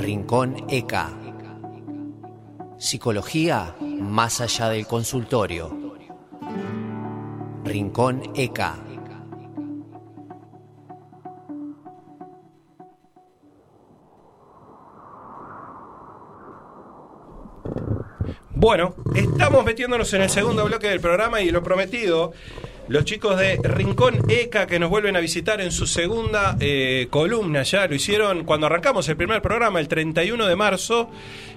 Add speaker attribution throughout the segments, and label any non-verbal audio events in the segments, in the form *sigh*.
Speaker 1: Rincón ECA. Psicología más allá del consultorio. Rincón ECA.
Speaker 2: Bueno, estamos metiéndonos en el segundo bloque del programa y lo prometido, los chicos de Rincón ECA que nos vuelven a visitar en su segunda eh, columna, ya lo hicieron cuando arrancamos el primer programa, el 31 de marzo,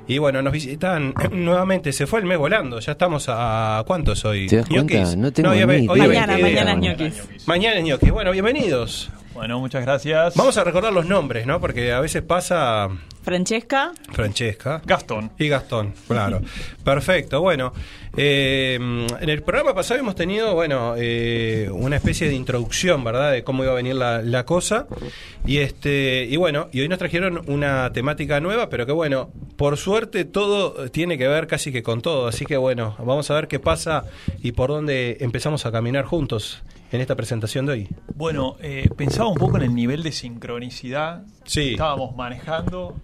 Speaker 2: y bueno, nos visitan *clears throat* nuevamente, se fue el mes volando, ya estamos a... ¿Cuántos hoy?
Speaker 3: ¿Te das cuenta?
Speaker 2: ¿Ñoquis?
Speaker 3: No tengo
Speaker 2: hoy hoy.
Speaker 4: Mañana,
Speaker 2: 20.
Speaker 4: mañana es ñoquis.
Speaker 2: Mañana es ñoquis. Bueno, bienvenidos.
Speaker 5: Bueno, muchas gracias.
Speaker 2: Vamos a recordar los nombres, ¿no? Porque a veces pasa
Speaker 4: Francesca,
Speaker 2: Francesca.
Speaker 5: Gastón.
Speaker 2: Y Gastón, claro. *laughs* Perfecto. Bueno, eh, en el programa pasado hemos tenido, bueno, eh, una especie de introducción, ¿verdad? De cómo iba a venir la, la cosa. Y este, y bueno, y hoy nos trajeron una temática nueva, pero que bueno, por suerte todo tiene que ver casi que con todo. Así que bueno, vamos a ver qué pasa y por dónde empezamos a caminar juntos en esta presentación de hoy.
Speaker 5: Bueno, eh, pensaba un poco en el nivel de sincronicidad
Speaker 2: Sí.
Speaker 5: que estábamos manejando.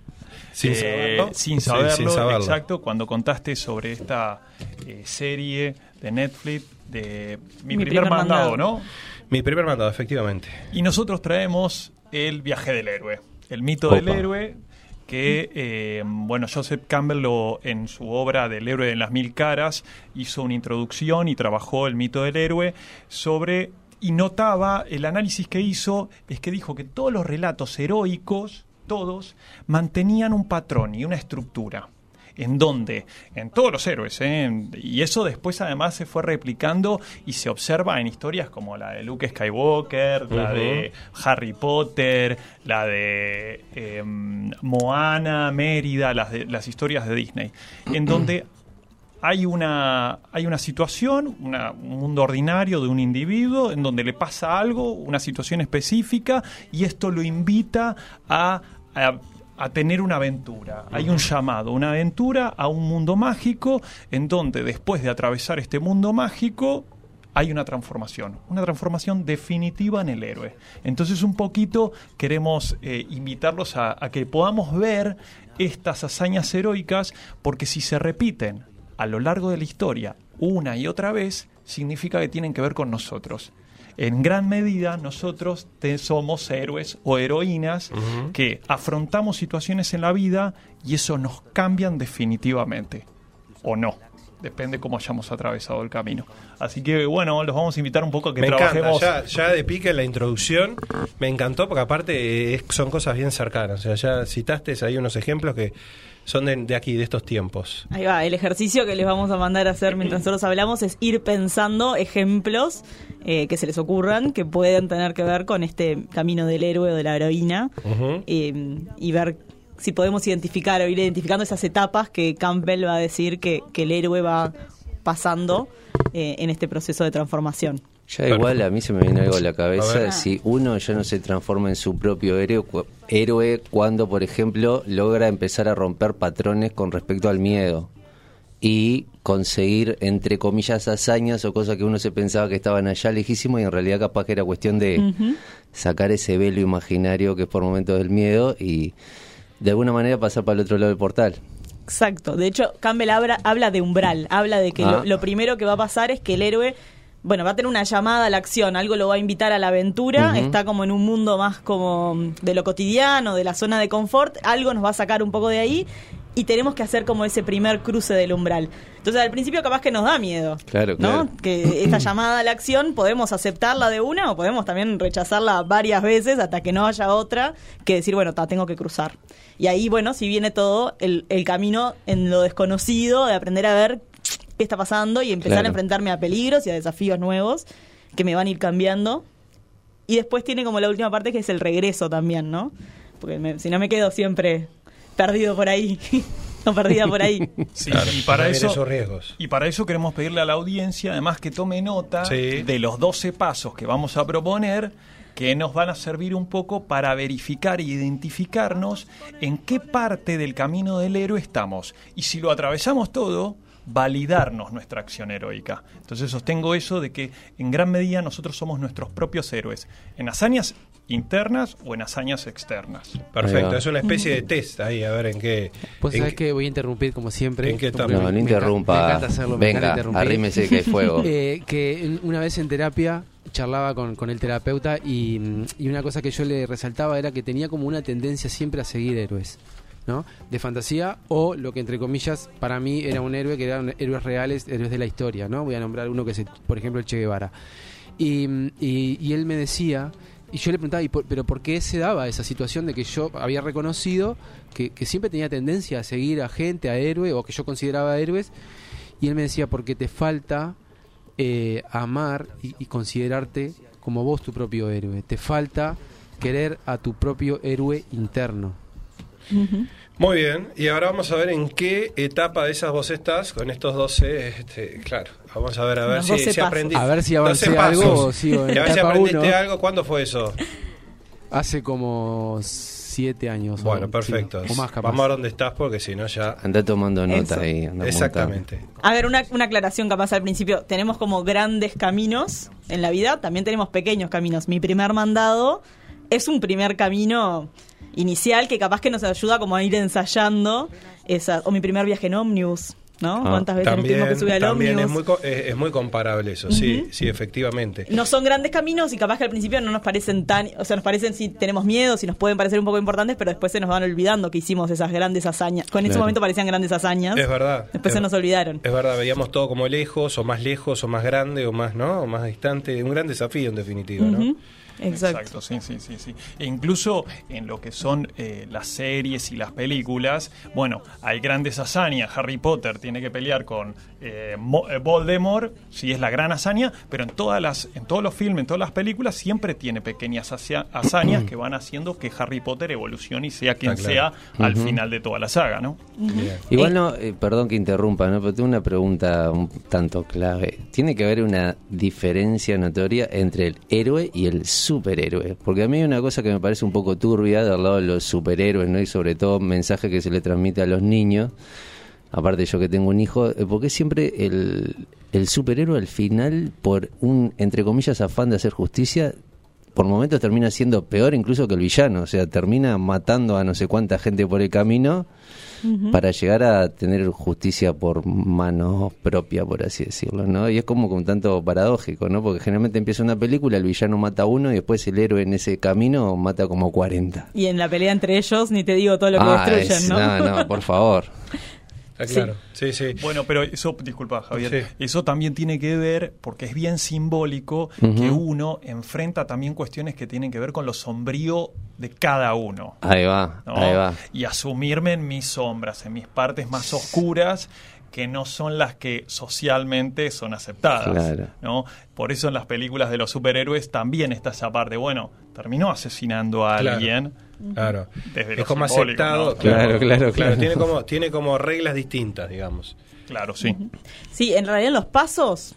Speaker 2: Sin
Speaker 5: eh,
Speaker 2: saberlo.
Speaker 5: Sin
Speaker 2: Sí,
Speaker 5: saberlo,
Speaker 2: sin saberlo.
Speaker 5: exacto, cuando contaste sobre esta eh, serie de Netflix de Mi,
Speaker 4: Mi
Speaker 5: primer,
Speaker 4: primer
Speaker 5: mandado,
Speaker 4: mandado.
Speaker 5: ¿no?
Speaker 2: Mi primer mandado, efectivamente.
Speaker 5: Y nosotros traemos el viaje del héroe, el mito
Speaker 3: Opa.
Speaker 5: del héroe que, eh, bueno, Joseph Campbell lo, en su obra del héroe en las mil caras hizo una introducción y trabajó el mito del héroe sobre, y notaba, el análisis que hizo es que dijo que todos los relatos heroicos, todos, mantenían un patrón y una estructura en donde, en todos los héroes, ¿eh? Y eso después además se fue replicando y se observa en historias como la de Luke Skywalker, la de Harry Potter, la de eh, Moana, Mérida, las, de- las historias de Disney, en donde hay una, hay una situación, una- un mundo ordinario de un individuo en donde le pasa algo, una situación específica, y esto lo invita a, a- tener una aventura. Hay un llamado, una aventura a un mundo mágico en donde después de atravesar este mundo mágico hay una transformación, una transformación definitiva en el héroe. Entonces un poquito queremos eh, invitarlos a que podamos ver estas hazañas heroicas porque si se repiten a lo largo de la historia una y otra vez, significa que tienen que ver con nosotros. En gran medida nosotros te- somos héroes o heroínas que afrontamos situaciones en la vida y eso nos cambian definitivamente. O no. Depende cómo hayamos atravesado el camino. Así que bueno, los vamos a invitar un poco a que
Speaker 2: me encanta,
Speaker 5: trabajemos.
Speaker 2: ya, ya de pique en la introducción me encantó porque aparte eh, son cosas bien cercanas. O sea, ya citaste ahí unos ejemplos que son de, de aquí, de estos tiempos.
Speaker 4: ahí va, el ejercicio que les vamos a mandar a hacer mientras nosotros hablamos es ir pensando ejemplos eh, que se les ocurran que pueden tener que ver con este camino del héroe o de la heroína eh, y ver si podemos identificar o ir identificando esas etapas que Campbell va a decir que, que el héroe va pasando eh, en este proceso de transformación.
Speaker 3: Ya igual a mí se me viene algo a la cabeza
Speaker 2: ver.
Speaker 3: si uno ya no se transforma en su propio héroe, cu- héroe cuando, por ejemplo, logra empezar a romper patrones con respecto al miedo y conseguir, entre comillas, hazañas o cosas que uno se pensaba que estaban allá lejísimos y en realidad capaz que era cuestión de sacar ese velo imaginario que es por momentos del miedo y de alguna manera pasar para el otro lado del portal.
Speaker 4: Exacto. De hecho, Campbell habla, habla de umbral, habla de que
Speaker 3: Ah.
Speaker 4: lo, lo primero que va a pasar es que el héroe, bueno, va a tener una llamada a la acción, algo lo va a invitar a la aventura, está como en un mundo más como de lo cotidiano, de la zona de confort, algo nos va a sacar un poco de ahí y tenemos que hacer como ese primer cruce del umbral. Entonces al principio capaz que nos da miedo.
Speaker 3: Claro,
Speaker 4: ¿no?
Speaker 3: claro.
Speaker 4: Que esta *clears throat* llamada a la acción podemos aceptarla de una o podemos también rechazarla varias veces hasta que no haya otra que decir, bueno, ta, tengo que cruzar. Y ahí, bueno, si viene todo el, el camino en lo desconocido, de aprender a ver qué está pasando y empezar
Speaker 3: Claro.
Speaker 4: a enfrentarme a peligros y a desafíos nuevos que me van a ir cambiando. Y después tiene como la última parte que es el regreso también, ¿no? Porque me- si no me quedo siempre perdido por ahí, *laughs* o perdida por ahí.
Speaker 5: Sí, y para eso
Speaker 2: esos riesgos.
Speaker 5: Y para eso queremos pedirle a la audiencia, además, que tome nota
Speaker 2: Sí.
Speaker 5: de los 12 pasos que vamos a proponer, que nos van a servir un poco para verificar e identificarnos en qué parte del camino del héroe estamos. Y si lo atravesamos todo, validarnos nuestra acción heroica. Entonces sostengo eso de que en gran medida nosotros somos nuestros propios héroes. En hazañas internas o en hazañas externas.
Speaker 2: Perfecto, es una especie de test ahí, a ver en qué.
Speaker 6: Pues sabés que voy a interrumpir como siempre.
Speaker 2: ¿En qué
Speaker 3: No,
Speaker 6: me-
Speaker 3: no
Speaker 6: me
Speaker 3: interrumpa.
Speaker 6: Me encanta hacerlo, me encanta
Speaker 3: Venga,
Speaker 6: interrumpir.
Speaker 3: arrímese que hay fuego. *laughs*
Speaker 6: Eh, que una vez en terapia charlaba con, con el terapeuta y, y una cosa que yo le resaltaba era que tenía como una tendencia siempre a seguir héroes. ¿No? De fantasía o lo que entre comillas para mí era un héroe que eran héroes reales, héroes de la historia, ¿no? Voy a nombrar uno que es, por ejemplo, el Che Guevara. Y, él me decía, y yo le preguntaba, ¿y por- ¿pero por qué se daba esa situación de que yo había reconocido que, siempre tenía tendencia a seguir a gente, a héroe, o que yo consideraba héroes? Y él me decía, porque te falta eh, amar y considerarte como vos tu propio héroe. Te falta querer a tu propio héroe interno.
Speaker 2: Muy bien, y ahora vamos a ver en qué etapa de esas vos estás con estos 12. Este, claro, vamos a ver, a ver si,
Speaker 4: 12
Speaker 2: si aprendí.
Speaker 6: A ver si
Speaker 2: 12
Speaker 6: avancé algo o sigo en
Speaker 2: Y a ver si aprendiste
Speaker 6: uno.
Speaker 2: algo. ¿Cuándo fue eso?
Speaker 6: Hace como siete años.
Speaker 2: Bueno,
Speaker 6: o,
Speaker 2: perfecto.
Speaker 6: sí, o más capaz.
Speaker 2: Vamos a ver dónde estás porque si no ya.
Speaker 3: Anda tomando nota
Speaker 4: Eso.
Speaker 3: ahí. anda
Speaker 2: Exactamente.
Speaker 4: A ver, una, una aclaración capaz al principio. Tenemos como grandes caminos en la vida, también tenemos pequeños caminos. Mi primer mandado es un primer camino inicial que capaz que nos ayuda como a ir ensayando esa, o mi primer viaje en ómnibus, ¿no?
Speaker 3: Ah,
Speaker 4: ¿Cuántas veces
Speaker 2: También,
Speaker 4: tuvimos que subir al
Speaker 2: también es, muy, es, es muy comparable eso, sí, sí, efectivamente.
Speaker 4: No son grandes caminos y capaz que al principio no nos parecen tan, o sea, nos parecen si tenemos miedo, si nos pueden parecer un poco importantes, pero después se nos van olvidando que hicimos esas grandes hazañas. Con ese
Speaker 3: Claro.
Speaker 4: momento parecían grandes hazañas.
Speaker 2: Es verdad.
Speaker 4: Después
Speaker 2: es,
Speaker 4: se nos olvidaron.
Speaker 2: Es verdad, veíamos todo como lejos, o más lejos, o más grande, o más, ¿no? O más distante. Un gran desafío, en definitiva, ¿no?
Speaker 4: Ujú. Exacto.
Speaker 5: sí, sí, sí, sí. E incluso en lo que son eh, las series y las películas, bueno, hay grandes hazañas. Harry Potter tiene que pelear con eh, Mo- eh, Voldemort, sí es la gran hazaña, pero en todas las, en todos los filmes, en todas las películas, siempre tiene pequeñas hacia- hazañas que van haciendo que Harry Potter evolucione y sea quien
Speaker 2: claro.
Speaker 5: sea al final de toda la saga, ¿no?
Speaker 3: Igual no, eh, perdón que interrumpa, ¿no? pero tengo una pregunta un tanto clave. ¿Tiene que haber una diferencia notoria entre el héroe y el superhéroe? Porque a mí hay una cosa que me parece un poco turbia del lado de los superhéroes, ¿no? Y sobre todo mensaje que se le transmite a los niños. Aparte yo que tengo un hijo, eh, porque siempre el, el superhéroe al final, por un, entre comillas, afán de hacer justicia, por momentos termina siendo peor incluso que el villano, o sea, termina matando a no sé cuánta gente por el camino para llegar a tener justicia por mano propia, por así decirlo, ¿no? Y es como un tanto paradójico, ¿no? Porque generalmente empieza una película, el villano mata a uno y después el héroe en ese camino mata como 40.
Speaker 4: Y en la pelea entre ellos, ni te digo todo lo que
Speaker 3: Ah,
Speaker 4: destruyen,
Speaker 3: es-
Speaker 4: ¿no?
Speaker 3: no, no, por favor. *laughs*
Speaker 2: Está claro. Sí, sí.
Speaker 5: Bueno, pero eso, disculpa Javier,
Speaker 2: Sí.
Speaker 5: eso también tiene que ver, porque es bien simbólico, que uno enfrenta también cuestiones que tienen que ver con lo sombrío de cada uno.
Speaker 3: Ahí va,
Speaker 5: ¿no?
Speaker 3: ahí va.
Speaker 5: Y asumirme en mis sombras, en mis partes más oscuras, que no son las que socialmente son aceptadas.
Speaker 3: Claro.
Speaker 5: ¿no? Por eso en las películas de los superhéroes también está esa parte, bueno, terminó asesinando a
Speaker 2: Claro.
Speaker 5: alguien.
Speaker 2: Claro.
Speaker 5: Desde
Speaker 2: es como aceptado.
Speaker 5: ¿no?
Speaker 3: Claro, claro, claro.
Speaker 2: Tiene como, tiene como reglas distintas, digamos.
Speaker 5: Claro, sí.
Speaker 4: Sí, en realidad los pasos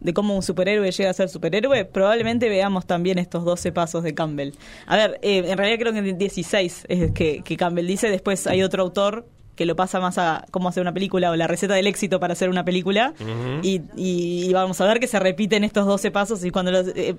Speaker 4: de cómo un superhéroe llega a ser superhéroe, probablemente veamos también estos 12 pasos de Campbell. A ver, eh, en realidad creo que en 16 es que, que Campbell dice, después hay otro autor que lo pasa más a cómo hacer una película o la receta del éxito para hacer una película y, y- y vamos a ver que se repiten estos 12 pasos y cuando los, eh,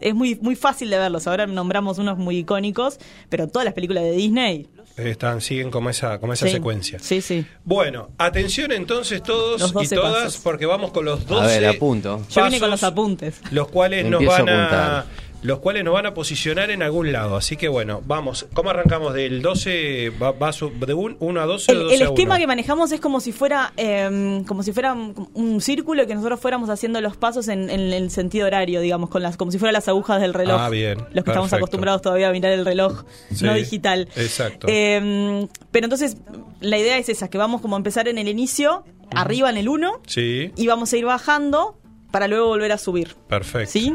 Speaker 4: es muy muy fácil de verlos ahora nombramos unos muy icónicos pero todas las películas de Disney
Speaker 2: Están, siguen como esa, como esa
Speaker 4: sí.
Speaker 2: secuencia.
Speaker 4: sí sí
Speaker 2: Bueno, atención entonces todos y
Speaker 4: 12
Speaker 2: todas,
Speaker 4: pasos.
Speaker 2: porque vamos con los 12
Speaker 3: A ver, apunto.
Speaker 4: yo vine con
Speaker 2: pasos,
Speaker 4: los apuntes
Speaker 2: los cuales nos
Speaker 3: Empiezo a
Speaker 2: van a,
Speaker 3: apuntar.
Speaker 2: Los cuales nos van a posicionar en algún lado. Así que bueno, vamos. ¿Cómo arrancamos del 12 va, va de 1 a 12 o
Speaker 4: El,
Speaker 2: 12
Speaker 4: el
Speaker 2: a
Speaker 4: esquema
Speaker 2: 1?
Speaker 4: que manejamos es como si fuera eh, como si fuera un, un círculo y que nosotros fuéramos haciendo los pasos en, en el sentido horario, digamos, con las como si fueran las agujas del reloj.
Speaker 2: Ah, bien,
Speaker 4: Los que estamos acostumbrados todavía a mirar el reloj
Speaker 2: Sí,
Speaker 4: no digital.
Speaker 2: exacto.
Speaker 4: Eh, pero entonces la idea es esa, que vamos como a empezar en el inicio, arriba en el 1
Speaker 2: Sí,
Speaker 4: y vamos a ir bajando para luego volver a subir.
Speaker 2: perfecto.
Speaker 4: ¿Sí?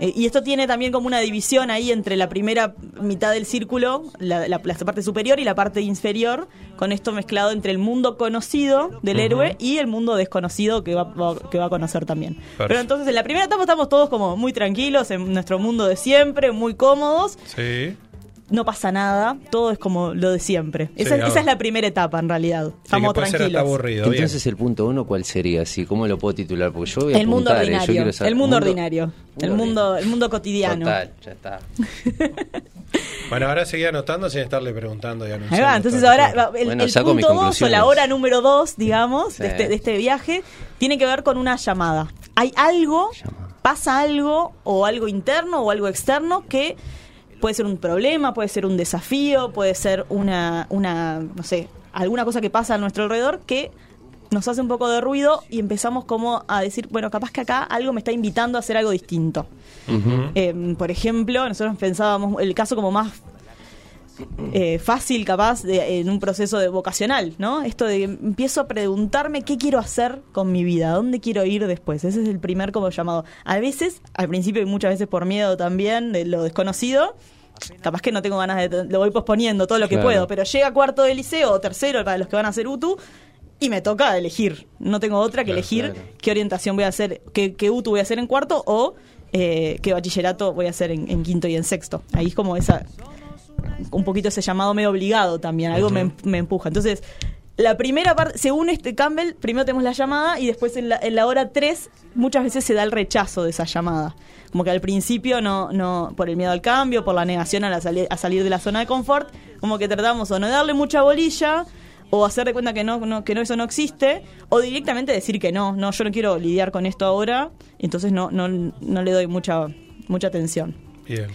Speaker 4: Eh, y esto tiene también como una división ahí entre la primera mitad del círculo, la, la- la parte superior y la parte inferior, con esto mezclado entre el mundo conocido del héroe y el mundo desconocido que va, va- que va a conocer también. Pero entonces en la primera etapa estamos todos como muy tranquilos, en nuestro mundo de siempre, muy cómodos,
Speaker 2: Sí,
Speaker 4: no pasa nada, todo es como lo de siempre.
Speaker 2: Sí,
Speaker 4: esa, esa es la primera etapa en realidad.
Speaker 2: Sí,
Speaker 4: Estamos
Speaker 2: hasta
Speaker 4: tranquilos.
Speaker 2: aburrido. bien.
Speaker 3: Entonces el punto uno, ¿cuál sería? Así, ¿Cómo lo puedo titular? Porque yo voy a
Speaker 4: El mundo
Speaker 3: apuntar, ¿eh? Yo
Speaker 4: ordinario,
Speaker 3: saber-
Speaker 4: el mundo ordinario, el mundo, el mundo cotidiano.
Speaker 3: Total, ya está. *laughs*
Speaker 2: Bueno, ahora seguí anotando sin estarle preguntando y anunciando.
Speaker 4: entonces ahora el,
Speaker 3: Bueno,
Speaker 4: punto 2 o la hora número 2, digamos,
Speaker 3: Sí.
Speaker 4: de, este, de este viaje, tiene que ver con una llamada. Hay algo,
Speaker 3: Llamada.
Speaker 4: pasa algo, o algo interno o algo externo que puede ser un problema, puede ser un desafío, puede ser una, una no sé, alguna cosa que pasa a nuestro alrededor que nos hace un poco de ruido y empezamos como a decir, bueno, capaz que acá algo me está invitando a hacer algo distinto. Eh, por ejemplo, nosotros pensábamos el caso como más eh, fácil, capaz, de, en un proceso de vocacional, ¿no? Esto de que empiezo a preguntarme qué quiero hacer con mi vida, dónde quiero ir después. Ese es el primer como llamado. A veces, al principio y muchas veces por miedo también de lo desconocido, capaz que no tengo ganas de... Lo voy posponiendo todo lo que
Speaker 3: Claro.
Speaker 4: puedo, pero llega cuarto de liceo o tercero para los que van a hacer UTU y me toca elegir. No tengo otra que
Speaker 2: Claro,
Speaker 4: elegir
Speaker 3: claro.
Speaker 4: qué orientación voy a hacer, qué, qué UTU voy a hacer en cuarto o eh, qué bachillerato voy a hacer en, en quinto y en sexto. Ahí es como esa un poquito ese llamado medio obligado también, algo me, me empuja. Entonces, la primera parte, según este Campbell, primero tenemos la llamada y después en la, en la hora 3 muchas veces se da el rechazo de esa llamada. Como que al principio no, no por el miedo al cambio, por la negación a, la sali- a salir de la zona de confort, como que tratamos o no darle mucha bolilla o hacer de cuenta que no, no- que no eso no existe o directamente decir que no, no yo no quiero lidiar con esto ahora, entonces no no, no le doy mucha mucha atención.
Speaker 2: Bien.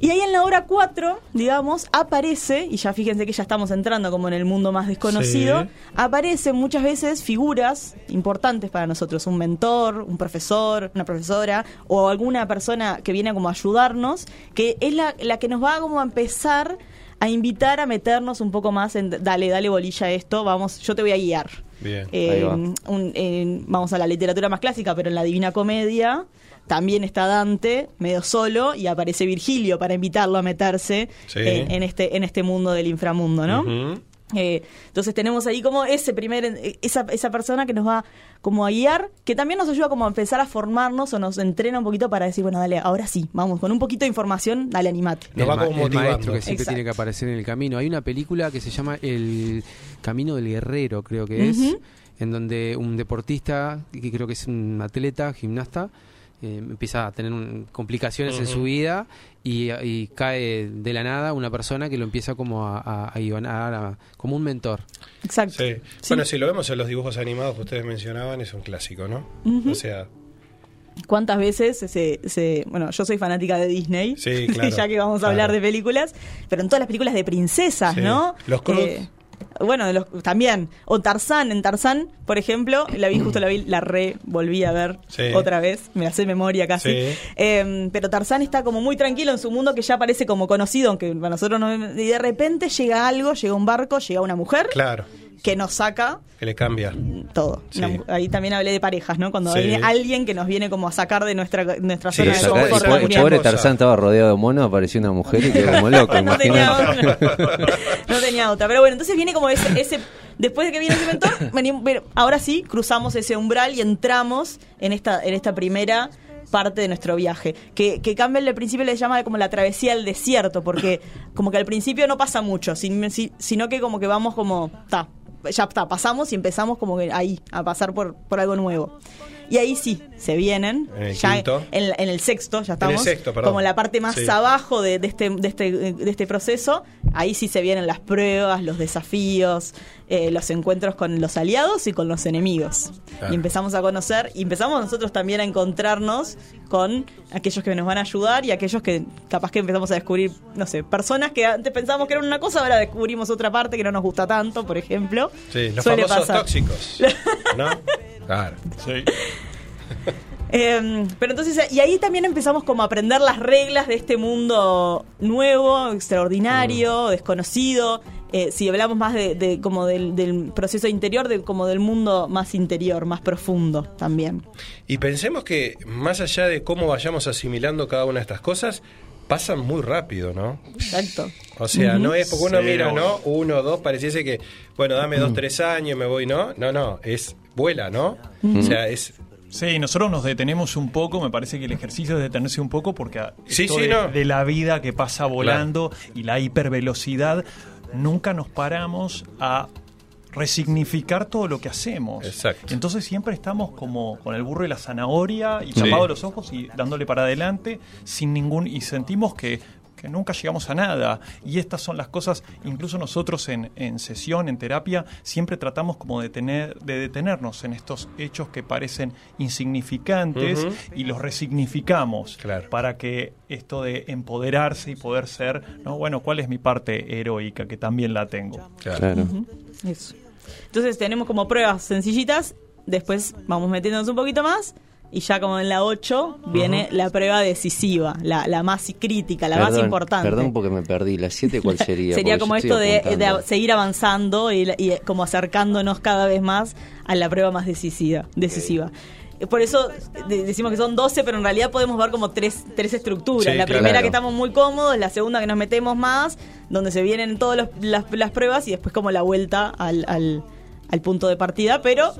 Speaker 4: Y ahí en la hora 4, digamos, aparece, y ya fíjense que ya estamos entrando como en el mundo más desconocido,
Speaker 2: Sí.
Speaker 4: aparecen muchas veces figuras importantes para nosotros, un mentor, un profesor, una profesora, o alguna persona que viene como a ayudarnos, que es la, la que nos va como a empezar a invitar a meternos un poco más en, dale, dale bolilla a esto, vamos, yo te voy a guiar.
Speaker 2: Bien.
Speaker 4: Eh,
Speaker 3: Ahí va.
Speaker 4: un- en- vamos a la literatura más clásica, pero en la Divina Comedia también está Dante medio solo y aparece Virgilio para invitarlo a meterse
Speaker 2: Sí.
Speaker 4: en, en este en este mundo del inframundo, ¿no? Eh, entonces tenemos ahí como ese primer esa, esa persona que nos va como a guiar, que también nos ayuda como a empezar a formarnos o nos entrena un poquito para decir, bueno, dale, ahora sí, vamos, con un poquito de información, dale, animate.
Speaker 2: Nos va
Speaker 6: ma-
Speaker 2: como motivando.
Speaker 6: maestro que siempre
Speaker 4: Exacto.
Speaker 6: tiene que aparecer en el camino. Hay una película que se llama El Camino del Guerrero, creo que es, en donde un deportista, que creo que es un atleta, gimnasta, eh, empieza a tener un- complicaciones en su vida y, y cae de la nada una persona que lo empieza como a, a, a como un mentor.
Speaker 4: Exacto.
Speaker 2: Sí.
Speaker 4: Sí.
Speaker 2: Bueno, si lo vemos en los dibujos animados que ustedes mencionaban, es un clásico, ¿no? O sea,
Speaker 4: ¿Cuántas veces se, se- Bueno, yo soy fanática de Disney.
Speaker 2: Sí, *laughs* claro,
Speaker 4: ya que vamos a
Speaker 2: claro.
Speaker 4: hablar de películas. Pero en todas las películas de princesas,
Speaker 2: Sí.
Speaker 4: ¿no?
Speaker 2: Los Cruz.
Speaker 4: Bueno, de los, también. O Tarzán. En Tarzán, por ejemplo, la vi, justo la vi, la re volví a ver
Speaker 2: Sí.
Speaker 4: otra vez. Me la sé memoria casi.
Speaker 2: Sí.
Speaker 4: Eh, pero Tarzán está como muy tranquilo en su mundo que ya parece como conocido, aunque para nosotros no. Y de repente llega algo, llega un barco, llega una mujer
Speaker 2: claro,
Speaker 4: que nos saca
Speaker 2: que le cambia.
Speaker 4: todo.
Speaker 2: Sí.
Speaker 4: Ahí también hablé de parejas, ¿no? Cuando
Speaker 2: Sí.
Speaker 4: viene alguien que nos viene como a sacar de nuestra, nuestra
Speaker 2: Sí,
Speaker 4: zona de confort.
Speaker 3: po- el pobre. Tarzán estaba rodeado de monos, apareció una mujer y quedó como loco, *laughs*
Speaker 4: no tenía otra. No tenía otra. Pero bueno, entonces viene como ese, ese después de que viene ese mentor, venimos- pero ahora sí cruzamos ese umbral y entramos en esta, en esta primera parte de nuestro viaje. Que, que Campbell al principio le llama como la travesía al desierto, porque como que al principio no pasa mucho, sin- si- sino que como que vamos como, ta, ya está, pasamos y empezamos como que ahí, a pasar por, por algo nuevo. Y ahí sí, se vienen,
Speaker 2: En el
Speaker 4: ya en, en el sexto, ya
Speaker 2: En el
Speaker 4: estamos,
Speaker 2: sexto, perdón.
Speaker 4: como la parte más
Speaker 2: Sí.
Speaker 4: abajo de, de este, de, este, de este proceso, ahí sí se vienen las pruebas, los desafíos, eh, los encuentros con los aliados y con los enemigos.
Speaker 2: Claro.
Speaker 4: Y empezamos a conocer, y empezamos nosotros también a encontrarnos con aquellos que nos van a ayudar y aquellos que capaz que empezamos a descubrir, no sé, personas que antes pensábamos que eran una cosa, ahora descubrimos otra parte que no nos gusta tanto, por ejemplo.
Speaker 2: Sí, los
Speaker 4: Suele
Speaker 2: famosos
Speaker 4: pasar.
Speaker 2: tóxicos. *laughs* ¿No? Claro.
Speaker 5: Sí. *laughs*
Speaker 4: Eh, pero entonces, y ahí también empezamos como a aprender las reglas de este mundo nuevo, extraordinario, desconocido. Eh, si hablamos más de, de como del, del proceso interior, de como del mundo más interior, más profundo también.
Speaker 2: Y pensemos que más allá de cómo vayamos asimilando cada una de estas cosas, pasan muy rápido, ¿no?
Speaker 4: Exacto.
Speaker 2: O sea, no es porque uno
Speaker 5: Sí,
Speaker 2: mira. ¿no? Uno, dos, pareciese que, bueno, dame dos, tres años y me voy, ¿no? No, no, es vuela, ¿no? O sea, es
Speaker 5: Sí, nosotros nos detenemos un poco, me parece que el ejercicio es detenerse un poco porque a-
Speaker 2: Sí,
Speaker 5: esto
Speaker 2: sí,
Speaker 5: de,
Speaker 2: no.
Speaker 5: de la vida que pasa volando y la hipervelocidad, nunca nos paramos a resignificar todo lo que hacemos.
Speaker 2: Exacto.
Speaker 5: Entonces siempre estamos como con el burro y la zanahoria y
Speaker 2: Sí.
Speaker 5: tapados los ojos y dándole para adelante sin ningún y sentimos que que nunca llegamos a nada. Y estas son las cosas, incluso nosotros en, en sesión, en terapia, siempre tratamos como de, tener, de detenernos en estos hechos que parecen insignificantes y los resignificamos
Speaker 2: Claro.
Speaker 5: para que esto de empoderarse y poder ser, no bueno, ¿cuál es mi parte heroica? Que también la tengo.
Speaker 2: Claro.
Speaker 3: Claro.
Speaker 4: Eso. Entonces tenemos como pruebas sencillitas, después vamos metiéndonos un poquito más y ya como en la 8 viene la prueba decisiva, la, la más crítica, la más importante.
Speaker 3: Perdón porque me perdí. ¿La 7 cuál *laughs* sería?
Speaker 4: Sería como esto de, de seguir avanzando y, y como acercándonos cada vez más a la prueba más decisiva. decisiva. Por eso de- decimos que son 12, pero en realidad podemos ver como tres, tres estructuras.
Speaker 2: Sí,
Speaker 4: la
Speaker 2: claro.
Speaker 4: primera que estamos muy cómodos, la segunda que nos metemos más, donde se vienen todas las, las pruebas y después como la vuelta al, al- al punto de partida, pero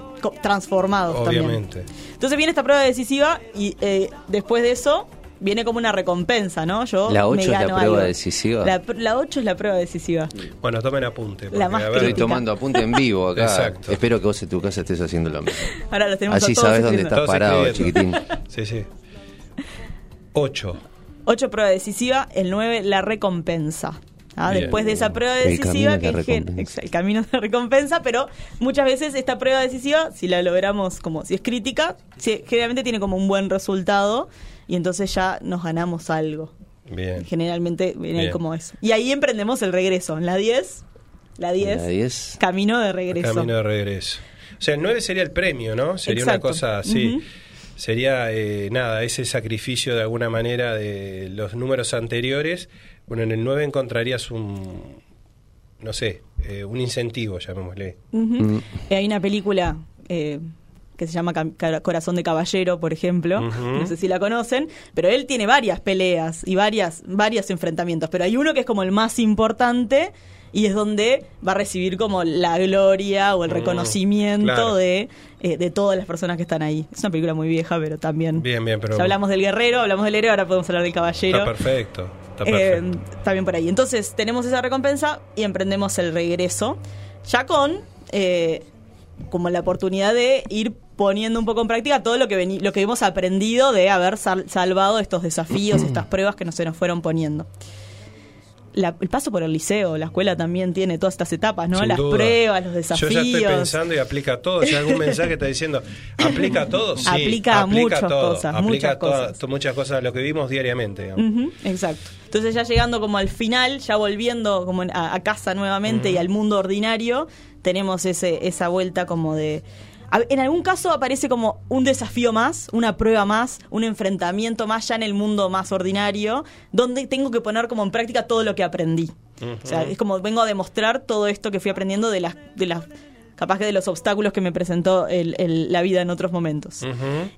Speaker 4: transformados también.
Speaker 2: Obviamente.
Speaker 4: Entonces viene esta prueba decisiva y eh, después de eso viene como una recompensa, ¿no? Yo
Speaker 3: La
Speaker 4: me
Speaker 3: ocho es la prueba
Speaker 4: algo.
Speaker 3: decisiva.
Speaker 4: La, la 8 es la prueba decisiva.
Speaker 2: Bueno, tomen apunte. porque,
Speaker 4: La más
Speaker 2: a ver,
Speaker 3: Estoy tomando apunte en vivo acá.
Speaker 2: Exacto.
Speaker 3: Espero que vos en tu casa estés haciendo lo mismo. *laughs*
Speaker 4: Ahora los tenemos
Speaker 3: Así
Speaker 4: a todos
Speaker 3: sabes dónde estás
Speaker 2: Todos
Speaker 3: parado, chiquitín. *laughs*
Speaker 2: Sí, sí. 8.
Speaker 4: 8 prueba decisiva, el 9 la recompensa. Ah. Después de esa prueba
Speaker 3: El
Speaker 4: decisiva,
Speaker 3: camino de
Speaker 4: que es el camino de recompensa, pero muchas veces esta prueba decisiva, si la logramos como si es crítica, si- generalmente tiene como un buen resultado y entonces ya nos ganamos algo.
Speaker 2: Bien.
Speaker 4: Generalmente viene ahí
Speaker 2: Bien.
Speaker 4: como eso. Y ahí emprendemos el regreso. En la 10, la 10,
Speaker 3: La 10.
Speaker 4: camino de regreso.
Speaker 2: Camino de regreso. O sea, el 9 sería el premio, ¿no? Sería
Speaker 4: Exacto.
Speaker 2: una cosa así. Sería, eh, nada, ese sacrificio de alguna manera de los números anteriores. Bueno, en el 9 encontrarías un, no sé, eh, un incentivo, llamémosle.
Speaker 3: Mm.
Speaker 4: Eh, Hay una película eh, que se llama Corazón de Caballero, por ejemplo. No sé si la conocen, pero él tiene varias peleas y varias, varios enfrentamientos. Pero hay uno que es como el más importante y es donde va a recibir como la gloria o el
Speaker 2: Mm,
Speaker 4: reconocimiento
Speaker 2: claro.
Speaker 4: de, eh, de todas las personas que están ahí. Es una película muy vieja, pero también.
Speaker 2: Bien, bien, pero
Speaker 4: Ya hablamos del guerrero, hablamos del héroe, ahora podemos hablar del caballero.
Speaker 2: está perfecto. Está
Speaker 4: Eh,
Speaker 2: perfecto.
Speaker 4: bien por ahí. Entonces, tenemos esa recompensa y emprendemos el regreso. Ya con eh, como la oportunidad de ir poniendo un poco en práctica todo lo que veni- lo que hemos aprendido de haber sal- salvado estos desafíos, *clears throat* estas pruebas que nos se nos fueron poniendo. La- el paso por el liceo, la escuela también tiene todas estas etapas, ¿no?
Speaker 2: Sin
Speaker 4: Las
Speaker 2: duda.
Speaker 4: pruebas, los
Speaker 2: Yo
Speaker 4: desafíos.
Speaker 2: ya estoy pensando y aplica a todo. Si algún mensaje está diciendo, ¿aplica a todo? Sí,
Speaker 4: Aplica a muchas
Speaker 2: todo.
Speaker 4: cosas,
Speaker 2: Aplica
Speaker 4: muchas
Speaker 2: a
Speaker 4: cosas.
Speaker 2: muchas cosas a lo que vimos diariamente.
Speaker 4: exacto. Entonces ya llegando como al final, ya volviendo como a, a casa nuevamente y al mundo ordinario, tenemos ese, esa vuelta como de... En algún caso aparece como un desafío más, una prueba más, un enfrentamiento más ya en el mundo más ordinario, donde tengo que poner como en práctica todo lo que aprendí. O sea, es como vengo a demostrar todo esto que fui aprendiendo de las, de las capaz que de los obstáculos que me presentó el- el- la vida en otros momentos.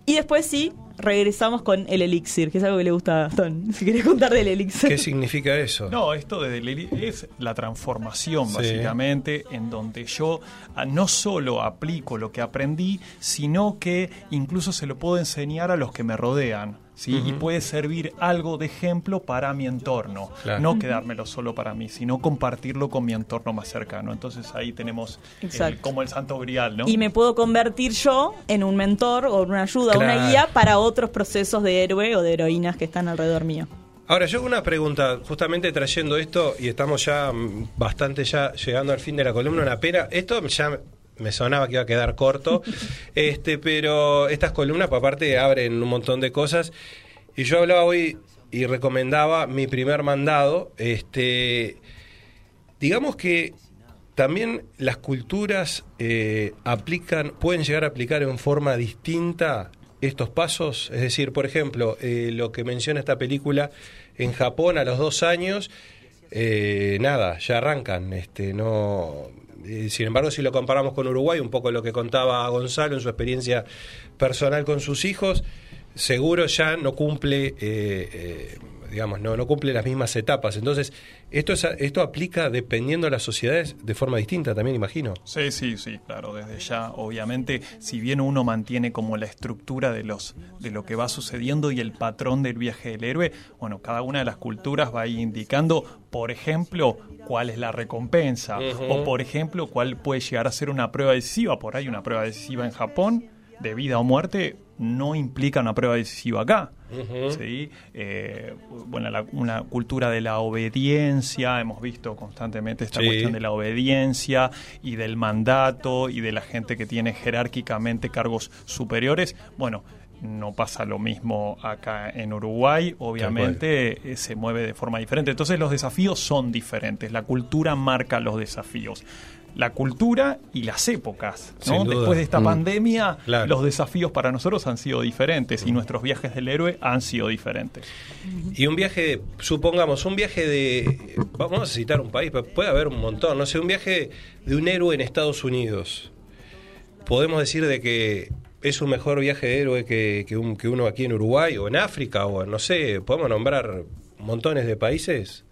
Speaker 4: Y después sí, regresamos con el elixir, que es algo que le gusta a Gastón. *laughs* Si querés contar del elixir.
Speaker 2: ¿Qué significa eso?
Speaker 5: No, esto de Deliri es la transformación,
Speaker 2: Sí.
Speaker 5: básicamente, en donde yo ah, no solo aplico lo que aprendí, sino que incluso se lo puedo enseñar a los que me rodean. ¿sí? Y puede servir algo de ejemplo para mi entorno.
Speaker 2: Claro.
Speaker 5: No quedármelo solo para mí, sino compartirlo con mi entorno más cercano. Entonces ahí tenemos el- como el santo grial, ¿no?
Speaker 4: Y me puedo convertir yo en un mentor o una ayuda,
Speaker 2: Claro.
Speaker 4: una guía para otros procesos de héroe o de heroínas que están alrededor mío.
Speaker 2: Ahora, yo una pregunta, justamente trayendo esto, y estamos ya mm, bastante ya llegando al fin de la columna, una pena. Esto ya me sonaba que iba a quedar corto, *laughs* este, pero estas columnas, por aparte, abren un montón de cosas. Y yo hablaba hoy y recomendaba mi primer mandado. Este, digamos que también las culturas eh, aplican, pueden llegar a aplicar en forma distinta estos pasos. Es decir, por ejemplo, eh, lo que menciona esta película en Japón a los dos años, eh, nada, ya arrancan. Este, no, eh, sin embargo, si lo comparamos con Uruguay, un poco lo que contaba Gonzalo en su experiencia personal con sus hijos, seguro ya no cumple, eh, eh, digamos, no, no cumple las mismas etapas. Entonces, esto, es, esto aplica dependiendo de las sociedades de forma distinta también, imagino.
Speaker 5: Sí, sí, sí, claro, desde ya, obviamente, si bien uno mantiene como la estructura de los de lo que va sucediendo y el patrón del viaje del héroe, bueno, cada una de las culturas va indicando, por ejemplo, cuál es la recompensa o por ejemplo, cuál puede llegar a ser una prueba decisiva, por ahí una prueba decisiva en Japón de vida o muerte no implica una prueba decisiva acá. ¿sí? Eh, bueno, la- una cultura de la obediencia, hemos visto constantemente esta
Speaker 2: Sí.
Speaker 5: cuestión de la obediencia y del mandato y de la gente que tiene jerárquicamente cargos superiores. Bueno, no pasa lo mismo acá en Uruguay, obviamente eh, se mueve de forma diferente. Entonces los desafíos son diferentes, la cultura marca los desafíos. La cultura y las épocas. ¿no? Después de esta
Speaker 3: Mm.
Speaker 5: pandemia,
Speaker 2: Claro.
Speaker 5: los desafíos para nosotros han sido diferentes y nuestros viajes del héroe han sido diferentes.
Speaker 2: Y un viaje, supongamos, un viaje de. Vamos a citar un país, pero puede haber un montón. No sé, un viaje de un héroe en Estados Unidos. Podemos decir de que es un mejor viaje de héroe que, que un- que uno aquí en Uruguay o en África o no sé, podemos nombrar montones de países.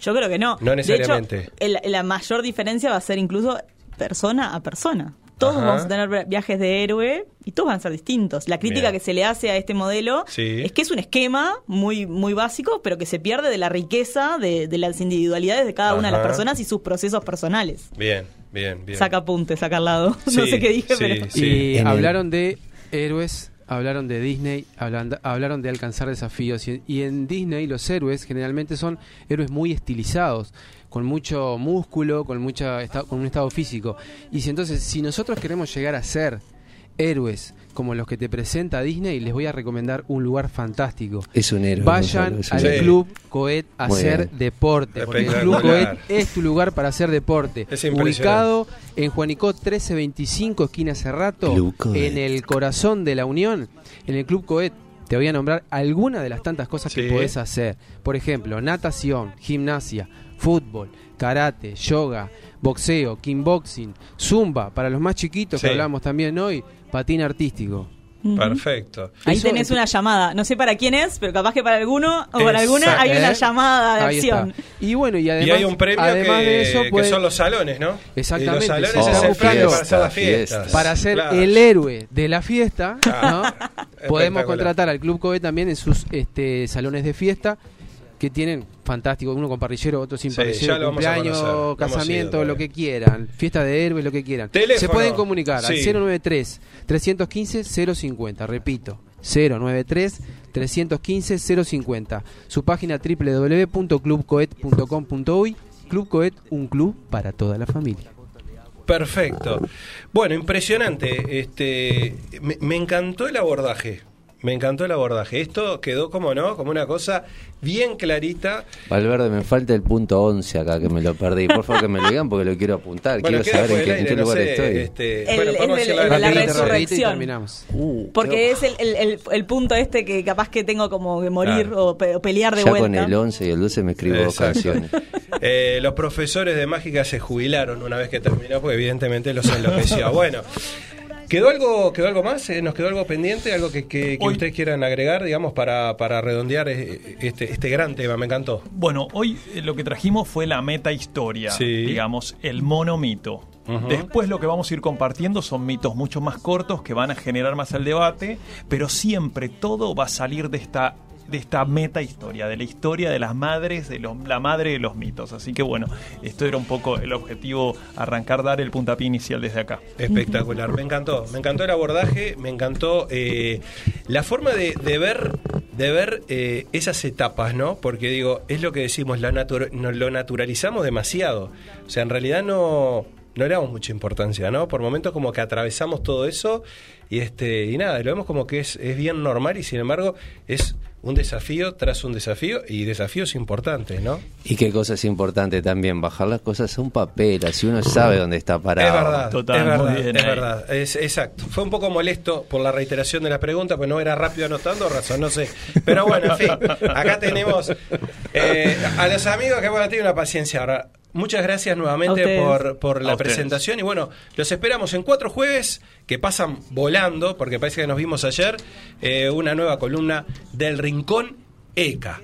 Speaker 4: Yo creo que no.
Speaker 2: No necesariamente.
Speaker 4: De hecho, el- la mayor diferencia va a ser incluso persona a persona. Todos
Speaker 2: Ajá.
Speaker 4: vamos a tener viajes de héroe y todos van a ser distintos. La crítica que se le hace a este modelo
Speaker 2: Sí.
Speaker 4: es que es un esquema muy, muy básico, pero que se pierde de la riqueza de, de las individualidades de cada una de las personas y sus procesos personales.
Speaker 2: Bien, bien, bien.
Speaker 4: Saca apunte, saca al lado. *laughs* no sé qué dije,
Speaker 2: sí,
Speaker 4: pero.
Speaker 2: sí.
Speaker 6: y hablaron de héroes, hablaron de Disney, hablan- hablaron de alcanzar desafíos. Y, y en Disney los héroes generalmente son héroes muy estilizados, con mucho músculo, con, mucha, con un estado físico. Y si entonces, si nosotros queremos llegar a ser héroes como los que te presenta Disney, les voy a recomendar un lugar fantástico.
Speaker 3: Es un héroe.
Speaker 6: Vayan
Speaker 3: Gonzalo, es un
Speaker 6: al. Club Coet a
Speaker 3: Muy
Speaker 6: hacer
Speaker 3: bien.
Speaker 6: deporte. Porque el Club. Coet es tu lugar para hacer deporte.
Speaker 2: Es impresionante.
Speaker 6: Ubicado en Juanico 1325, esquina Cerrato, en el corazón de la Unión, en el Club Coet. Te voy a nombrar algunas de las tantas cosas
Speaker 2: Sí.
Speaker 6: que podés hacer. Por ejemplo, natación, gimnasia, fútbol, karate, yoga, boxeo, kickboxing, zumba, para los más chiquitos
Speaker 2: Sí.
Speaker 6: que hablamos también hoy, patín artístico.
Speaker 2: Perfecto.
Speaker 4: Ahí
Speaker 6: Eso
Speaker 4: tenés una llamada. No sé para quién es, pero capaz que para alguno o para alguna hay una
Speaker 6: ¿Eh?
Speaker 4: llamada de
Speaker 6: Ahí
Speaker 4: acción.
Speaker 6: está. Y bueno, y además,
Speaker 2: y hay un premio
Speaker 6: además
Speaker 2: que,
Speaker 6: de eso,
Speaker 2: que
Speaker 6: puede-
Speaker 2: son los salones, ¿no?
Speaker 6: Exactamente,
Speaker 2: Y los salones
Speaker 6: se
Speaker 2: es el premio para hacer las
Speaker 3: fiestas.
Speaker 6: para ser
Speaker 2: Claro.
Speaker 6: el héroe de la fiesta,
Speaker 2: Claro.
Speaker 6: ¿no? *laughs* podemos contratar al Club Coe también en sus este, salones de fiesta que tienen fantástico, uno con parrillero, otro sin
Speaker 2: Sí,
Speaker 6: parrillero, cumpleaños, casamiento, lo que quieran, fiesta de héroes, lo que quieran.
Speaker 2: Teléfono.
Speaker 6: Se pueden comunicar al
Speaker 2: Sí.
Speaker 6: 093 315 050, repito, 093 315 050. Su página www.clubcoet.com.uy Club Coet, un club para toda la familia.
Speaker 2: Perfecto. Bueno, impresionante. Este, me, me encantó el abordaje. Me encantó el abordaje. Esto quedó como no, como una cosa bien clarita.
Speaker 3: Valverde, me falta el punto 11 acá, que me lo perdí. Por favor, que me lo digan porque lo quiero apuntar.
Speaker 2: Bueno,
Speaker 3: quiero saber en
Speaker 2: el
Speaker 3: qué, en
Speaker 2: aire,
Speaker 3: qué
Speaker 2: no
Speaker 3: lugar
Speaker 2: sé,
Speaker 3: estoy.
Speaker 2: este,
Speaker 4: El-
Speaker 2: bueno,
Speaker 4: es
Speaker 2: podemos
Speaker 4: del-
Speaker 2: decir
Speaker 4: el de la
Speaker 6: Rapidito,
Speaker 4: resurrección.
Speaker 6: terminamos.
Speaker 3: Uh,
Speaker 4: Porque es el, el- el- el punto este que capaz que tengo como que morir
Speaker 2: Claro.
Speaker 4: o, pe- o pelear de
Speaker 3: ya
Speaker 4: vuelta.
Speaker 3: con el 11 y el 12 me escribo dos
Speaker 2: Exacto.
Speaker 3: canciones. *laughs*
Speaker 2: Eh, los profesores de mágica se jubilaron una vez que terminó, porque evidentemente los enloqueció. Bueno, ¿quedó algo, quedó algo más? Eh, ¿Nos quedó algo pendiente? ¿Algo que, que- que
Speaker 5: Hoy-
Speaker 2: ustedes quieran agregar, digamos, para, para redondear eh, este, este gran tema? Me encantó.
Speaker 5: Bueno, hoy eh, lo que trajimos fue la meta historia,
Speaker 2: Sí.
Speaker 5: digamos, el monomito. Después lo que vamos a ir compartiendo son mitos mucho más cortos que van a generar más el debate, pero siempre todo va a salir de esta de esta meta historia, de la historia de las madres, de la madre de los mitos. Así que bueno, esto era un poco el objetivo, arrancar, dar el puntapié inicial desde acá.
Speaker 2: Espectacular, me encantó, me encantó el abordaje, me encantó eh, la forma de, ver, de ver eh, esas etapas, ¿no? Porque digo, es lo que decimos, la lo naturalizamos demasiado. O sea, en realidad no, no le damos mucha importancia, ¿no? Por momentos como que atravesamos todo eso y este y nada, lo vemos como que es bien normal y sin embargo es un desafío tras un desafío y desafíos importantes, ¿no?
Speaker 3: Y qué cosa es importante también, bajar las cosas a un papel, así uno sabe dónde está parado.
Speaker 2: Es verdad,
Speaker 5: Total,
Speaker 2: es verdad,
Speaker 5: bien
Speaker 2: es
Speaker 5: ahí.
Speaker 2: verdad, es exacto. Fue un poco molesto por la reiteración de la pregunta, pues no era rápido anotando, razón, no sé. Pero bueno, en fin, acá tenemos eh, a los amigos que bueno, tienen una paciencia ahora muchas gracias nuevamente por, por la presentación. Y bueno, los esperamos en cuatro jueves que pasan volando, porque parece que nos vimos ayer, eh, una nueva columna del Rincón ECA.